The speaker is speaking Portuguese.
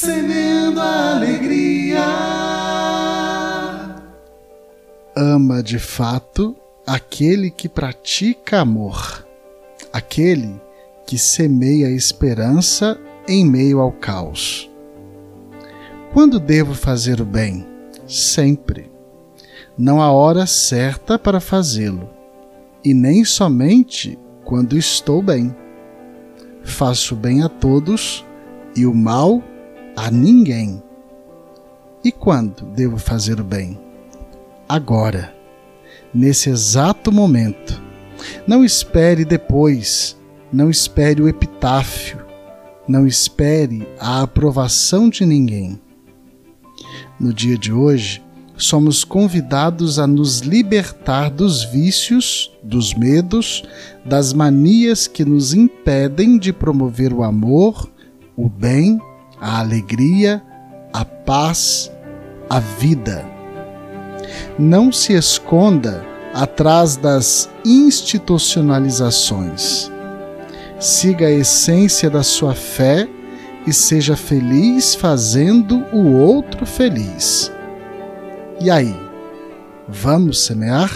semeando a alegria. Ama de fato aquele que pratica amor, aquele que semeia esperança em meio ao caos. Quando devo fazer o bem? Sempre. Não há hora certa para fazê-lo, e nem somente quando estou bem. Faço bem a todos e o mal a ninguém. E quando devo fazer o bem? Agora, nesse exato momento. Não espere depois, não espere o epitáfio, não espere a aprovação de ninguém. No dia de hoje, somos convidados a nos libertar dos vícios, dos medos, das manias que nos impedem de promover o amor, o bem, a alegria, a paz, a vida. Não se esconda atrás das institucionalizações. Siga a essência da sua fé e seja feliz fazendo o outro feliz. E aí, vamos semear?